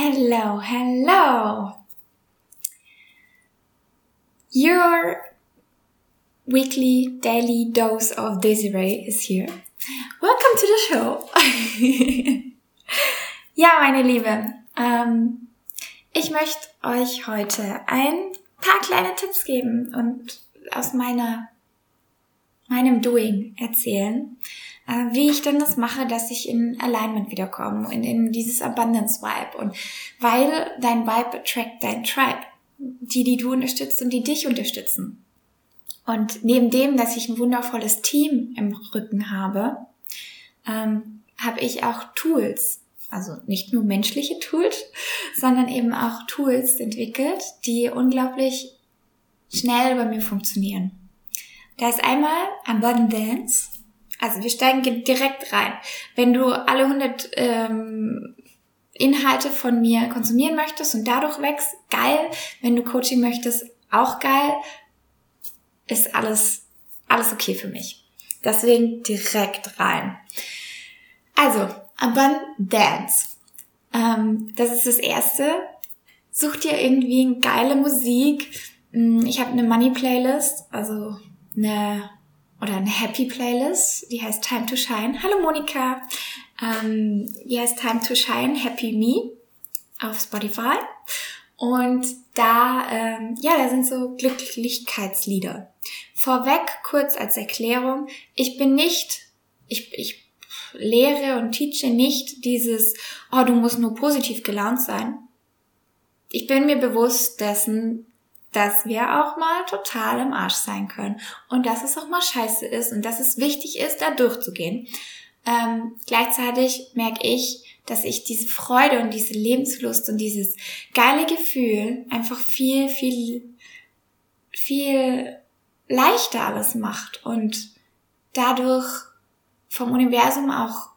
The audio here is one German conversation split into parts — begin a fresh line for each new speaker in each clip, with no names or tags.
Hello, hello. Your weekly, daily dose of Desiree is here. Welcome to the show. ja, meine Liebe, ähm, ich möchte euch heute ein paar kleine Tipps geben und aus meiner, meinem Doing erzählen, äh, wie ich denn das mache, dass ich in Alignment wiederkomme und in dieses Abundance Vibe und weil dein Vibe attract dein Tribe die, die du unterstützt und die dich unterstützen. Und neben dem, dass ich ein wundervolles Team im Rücken habe, ähm, habe ich auch Tools, also nicht nur menschliche Tools, sondern eben auch Tools entwickelt, die unglaublich schnell bei mir funktionieren. Da ist einmal Abundance. Also wir steigen direkt rein. Wenn du alle 100 ähm, Inhalte von mir konsumieren möchtest und dadurch wächst, geil. Wenn du Coaching möchtest, auch geil. Ist alles, alles okay für mich. Deswegen direkt rein. Also, Abundance. Ähm, das ist das erste. Such dir irgendwie eine geile Musik. Hm, ich habe eine Money Playlist, also eine oder eine Happy Playlist, die heißt Time to Shine. Hallo Monika. Ähm, die heißt Time to Shine Happy Me auf Spotify. Und da, ähm, ja, da sind so Glücklichkeitslieder. Vorweg kurz als Erklärung. Ich bin nicht, ich, ich lehre und teache nicht dieses, oh, du musst nur positiv gelaunt sein. Ich bin mir bewusst dessen, dass wir auch mal total im Arsch sein können und dass es auch mal scheiße ist und dass es wichtig ist, da durchzugehen. Ähm, gleichzeitig merke ich, dass ich diese Freude und diese Lebenslust und dieses geile Gefühl einfach viel, viel, viel leichter alles macht und dadurch vom Universum auch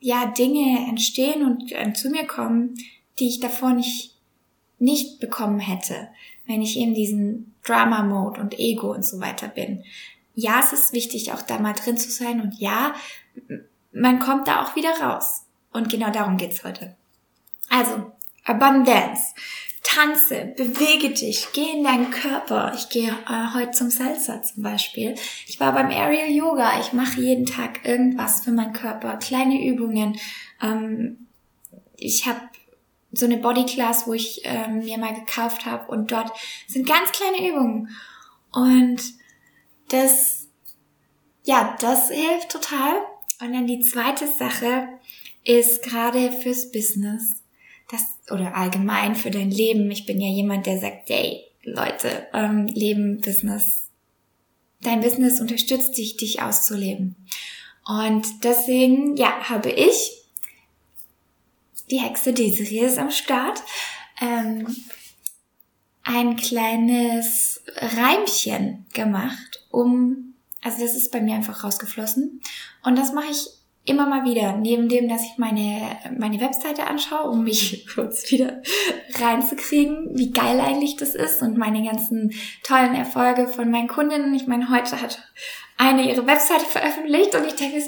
ja Dinge entstehen und äh, zu mir kommen, die ich davor nicht nicht bekommen hätte, wenn ich in diesen Drama Mode und Ego und so weiter bin. Ja, es ist wichtig, auch da mal drin zu sein und ja, man kommt da auch wieder raus. Und genau darum geht's heute. Also, Abundance. Tanze, bewege dich, geh in deinen Körper. Ich gehe äh, heute zum Salsa zum Beispiel. Ich war beim Aerial Yoga. Ich mache jeden Tag irgendwas für meinen Körper, kleine Übungen. Ähm, ich habe so eine Bodyclass, wo ich ähm, mir mal gekauft habe und dort sind ganz kleine Übungen. Und das, ja, das hilft total. Und dann die zweite Sache ist gerade fürs Business, das oder allgemein für dein Leben. Ich bin ja jemand, der sagt, hey, Leute, ähm, Leben, Business, dein Business unterstützt dich, dich auszuleben. Und deswegen, ja, habe ich die Hexe Desiree ist am Start. Ähm, ein kleines Reimchen gemacht, um, also das ist bei mir einfach rausgeflossen. Und das mache ich immer mal wieder, neben dem, dass ich meine, meine Webseite anschaue, um mich kurz wieder reinzukriegen, wie geil eigentlich das ist und meine ganzen tollen Erfolge von meinen Kundinnen. Ich meine, heute hat eine ihre Webseite veröffentlicht und ich denke,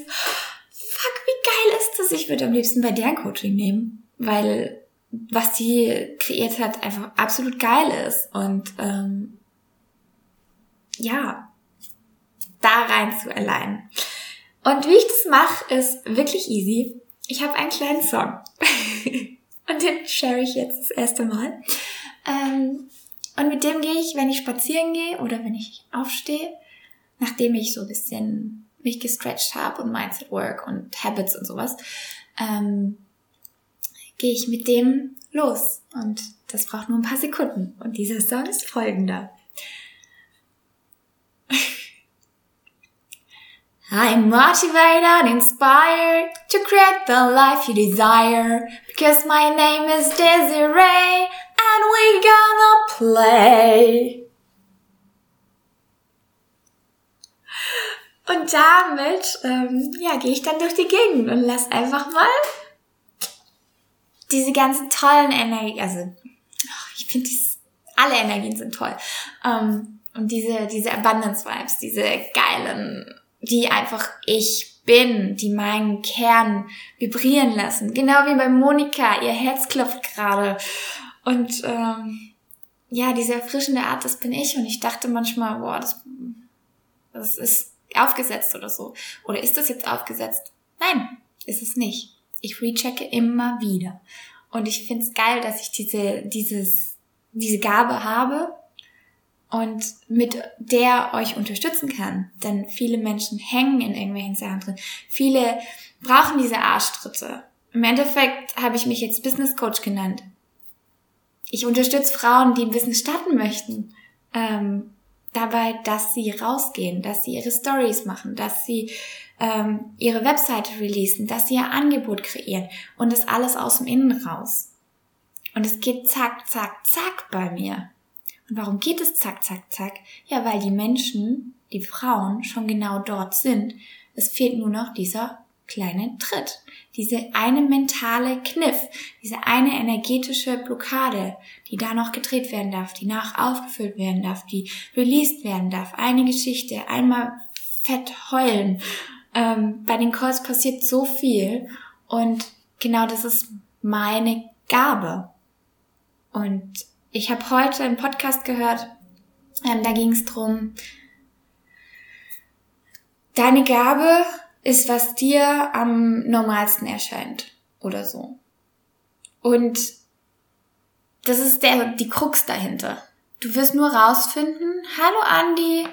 fuck, wie geil ist das? Ich würde am liebsten bei deren Coaching nehmen, weil was sie kreiert hat, einfach absolut geil ist. Und ähm, ja, da rein zu allein. Und wie ich das mache, ist wirklich easy. Ich habe einen kleinen Song. und den share ich jetzt das erste Mal. Ähm, und mit dem gehe ich, wenn ich spazieren gehe oder wenn ich aufstehe, nachdem ich so ein bisschen mich gestretched habe und Mindset Work und Habits und sowas, ähm, gehe ich mit dem los. Und das braucht nur ein paar Sekunden. Und dieser Song ist folgender. I'm motivated and inspired to create the life you desire because my name is Desiree and we gonna play. Und damit, ähm, ja, gehe ich dann durch die Gegend und lass einfach mal diese ganzen tollen Energien, also ich finde, alle Energien sind toll. Ähm, und diese, diese Abundance Vibes, diese geilen, die einfach ich bin, die meinen Kern vibrieren lassen. Genau wie bei Monika, ihr Herz klopft gerade. Und ähm, ja, diese erfrischende Art, das bin ich. Und ich dachte manchmal, boah, das, das ist aufgesetzt oder so. Oder ist das jetzt aufgesetzt? Nein, ist es nicht. Ich rechecke immer wieder. Und ich find's geil, dass ich diese, dieses, diese Gabe habe und mit der euch unterstützen kann. Denn viele Menschen hängen in irgendwelchen Sachen drin. Viele brauchen diese Arschtritte. Im Endeffekt habe ich mich jetzt Business Coach genannt. Ich unterstütze Frauen, die im Business starten möchten. Ähm, dabei, dass sie rausgehen, dass sie ihre Stories machen, dass sie ähm, ihre Webseite releasen, dass sie ihr Angebot kreieren und das alles aus dem Innen raus. Und es geht zack, zack, zack bei mir. Und warum geht es zack, zack, zack? Ja, weil die Menschen, die Frauen schon genau dort sind. Es fehlt nur noch dieser kleine Tritt. Diese eine mentale Kniff, diese eine energetische Blockade, die da noch gedreht werden darf, die nach aufgefüllt werden darf, die released werden darf. Eine Geschichte, einmal fett heulen. Ähm, bei den Calls passiert so viel und genau das ist meine Gabe. Und ich habe heute einen Podcast gehört, ähm, da ging es drum, deine Gabe ist, was dir am normalsten erscheint oder so. Und das ist der, die Krux dahinter. Du wirst nur rausfinden, hallo Andi,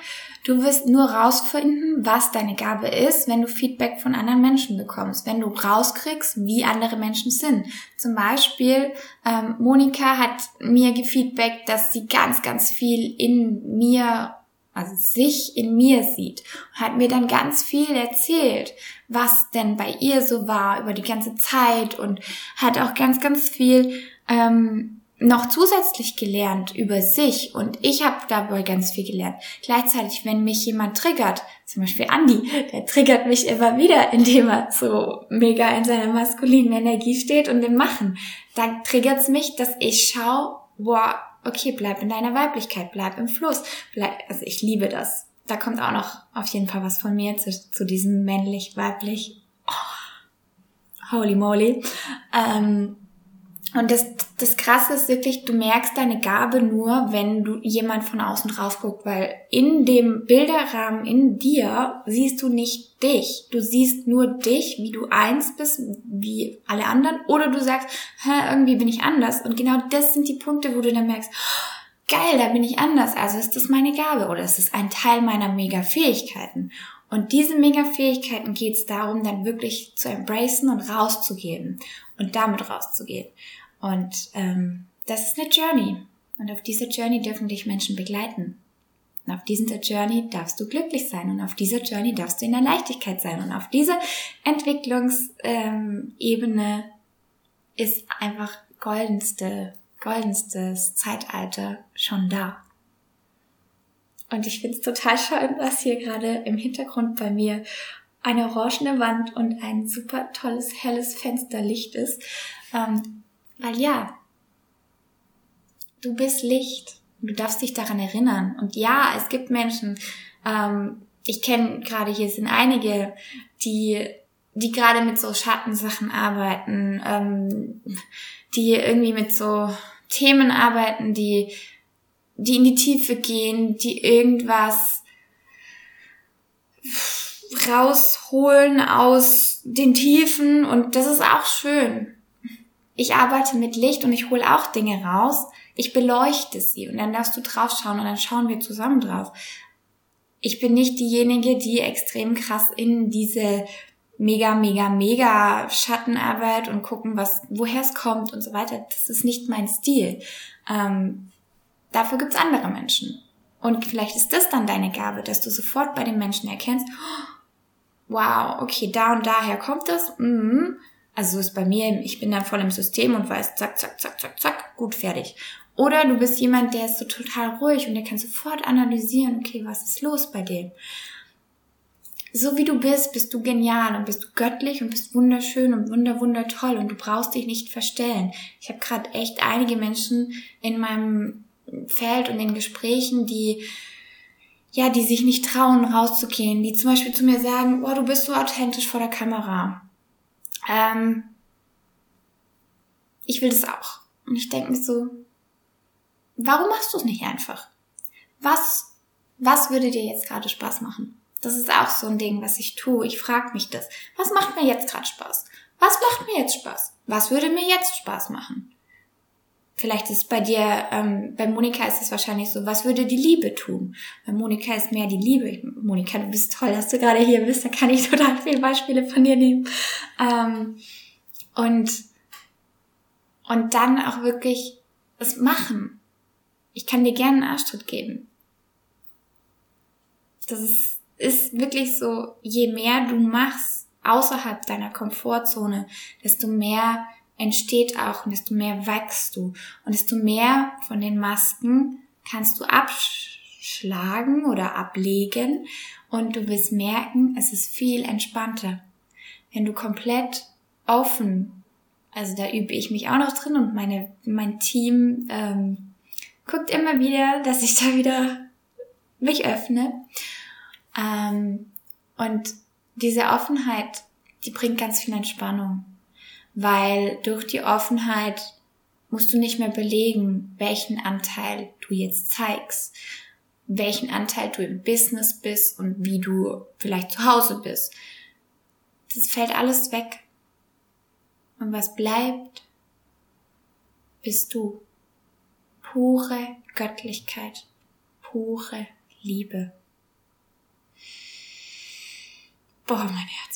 du wirst nur rausfinden, was deine Gabe ist, wenn du Feedback von anderen Menschen bekommst, wenn du rauskriegst, wie andere Menschen sind. Zum Beispiel, ähm, Monika hat mir gefeedbackt, dass sie ganz, ganz viel in mir also sich in mir sieht, hat mir dann ganz viel erzählt, was denn bei ihr so war über die ganze Zeit und hat auch ganz, ganz viel ähm, noch zusätzlich gelernt über sich und ich habe dabei ganz viel gelernt. Gleichzeitig, wenn mich jemand triggert, zum Beispiel Andi, der triggert mich immer wieder, indem er so mega in seiner maskulinen Energie steht und im Machen, dann triggert's mich, dass ich schaue, boah, okay, bleib in deiner Weiblichkeit, bleib im Fluss. Bleib, also ich liebe das. Da kommt auch noch auf jeden Fall was von mir zu, zu diesem männlich-weiblich. Oh, holy moly. Ähm, und das, das Krasse ist wirklich, du merkst deine Gabe nur, wenn du jemand von außen drauf guckt, weil in dem Bilderrahmen in dir siehst du nicht dich. Du siehst nur dich, wie du eins bist, wie alle anderen, oder du sagst, Hä, irgendwie bin ich anders. Und genau das sind die Punkte, wo du dann merkst, geil, da bin ich anders, also ist das meine Gabe oder ist es ein Teil meiner Mega-Fähigkeiten. Und diese Mega-Fähigkeiten geht es darum, dann wirklich zu embracen und rauszugeben und damit rauszugehen. Und ähm, das ist eine Journey. Und auf dieser Journey dürfen dich Menschen begleiten. Und auf dieser Journey darfst du glücklich sein und auf dieser Journey darfst du in der Leichtigkeit sein. Und auf dieser Entwicklungsebene ähm, ist einfach goldenste, goldenstes Zeitalter schon da. Und ich finde es total schön, dass hier gerade im Hintergrund bei mir eine orangene Wand und ein super tolles, helles Fensterlicht ist. Ähm, weil ja, du bist Licht. Du darfst dich daran erinnern. Und ja, es gibt Menschen, ähm, ich kenne gerade hier sind einige, die, die gerade mit so Schattensachen arbeiten, ähm, die irgendwie mit so Themen arbeiten, die, die in die Tiefe gehen, die irgendwas rausholen aus den Tiefen und das ist auch schön ich arbeite mit Licht und ich hole auch Dinge raus. Ich beleuchte sie und dann darfst du draufschauen und dann schauen wir zusammen drauf. Ich bin nicht diejenige, die extrem krass in diese mega, mega, mega Schattenarbeit und gucken, was, woher es kommt und so weiter. Das ist nicht mein Stil. Ähm, dafür gibt's andere Menschen. Und vielleicht ist das dann deine Gabe, dass du sofort bei den Menschen erkennst, wow, okay, da und daher kommt es. Mhm also so ist bei mir, ich bin dann voll im System und weiß, zack, zack, zack, zack, zack, gut, fertig. Oder du bist jemand, der ist so total ruhig und der kann sofort analysieren, okay, was ist los bei dem? So wie du bist, bist du genial und bist du göttlich und bist wunderschön und wunder, wunder toll und du brauchst dich nicht verstellen. Ich habe gerade echt einige Menschen in meinem Feld und in Gesprächen, die ja, die sich nicht trauen, rauszugehen, die zum Beispiel zu mir sagen, oh, du bist so authentisch vor der Kamera. Ähm, ich will das auch. Und ich denke mir so, warum machst du es nicht einfach? Was, was würde dir jetzt gerade Spaß machen? Das ist auch so ein Ding, was ich tue. Ich frage mich das. Was macht mir jetzt gerade Spaß? Was macht mir jetzt Spaß? Was würde mir jetzt Spaß machen? Vielleicht ist bei dir, ähm, bei Monika ist es wahrscheinlich so, was würde die Liebe tun? Bei Monika ist mehr die Liebe. Monika, du bist toll, dass du gerade hier bist, da kann ich total viele Beispiele von dir nehmen. Ähm, und, und dann auch wirklich es machen. Ich kann dir gerne einen Arschtritt geben. Das ist, ist wirklich so, je mehr du machst außerhalb deiner Komfortzone, desto mehr entsteht auch und desto mehr wächst du und desto mehr von den Masken kannst du abschlagen oder ablegen und du wirst merken, es ist viel entspannter. Wenn du komplett offen, also da übe ich mich auch noch drin und meine, mein Team ähm, guckt immer wieder, dass ich da wieder mich öffne. Ähm, und diese Offenheit, die bringt ganz viel Entspannung weil durch die Offenheit musst du nicht mehr belegen, welchen Anteil du jetzt zeigst, welchen Anteil du im Business bist und wie du vielleicht zu Hause bist. Das fällt alles weg. Und was bleibt, bist du. Pure Göttlichkeit, pure Liebe. Boah, mein Herz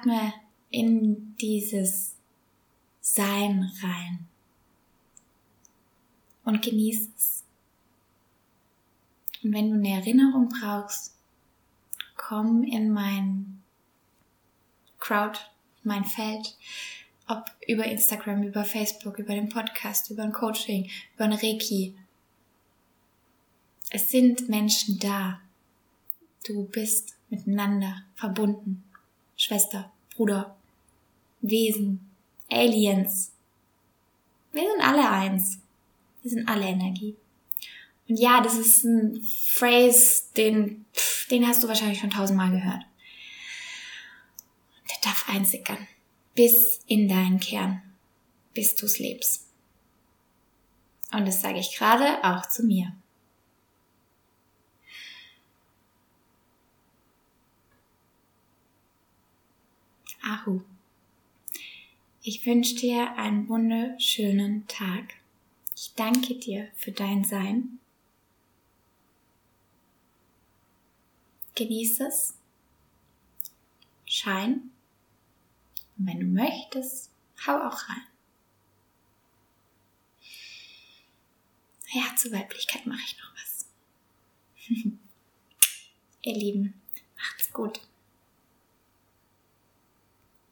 Atme in dieses Sein rein und genieße es. Und wenn du eine Erinnerung brauchst, komm in mein Crowd, mein Feld, ob über Instagram, über Facebook, über den Podcast, über ein Coaching, über ein Reiki. Es sind Menschen da. Du bist miteinander verbunden. Schwester, Bruder, Wesen, Aliens. Wir sind alle eins. Wir sind alle Energie. Und ja, das ist ein Phrase, den, pff, den hast du wahrscheinlich schon tausendmal gehört. Der darf einsickern. Bis in deinen Kern. Bis du's lebst. Und das sage ich gerade auch zu mir. Ahu. Ich wünsche dir einen wunderschönen Tag. Ich danke dir für dein Sein Genieß es. Schein. Und wenn du möchtest, hau auch rein. Ja, zur Weiblichkeit mache ich noch was. Ihr Lieben, macht's gut.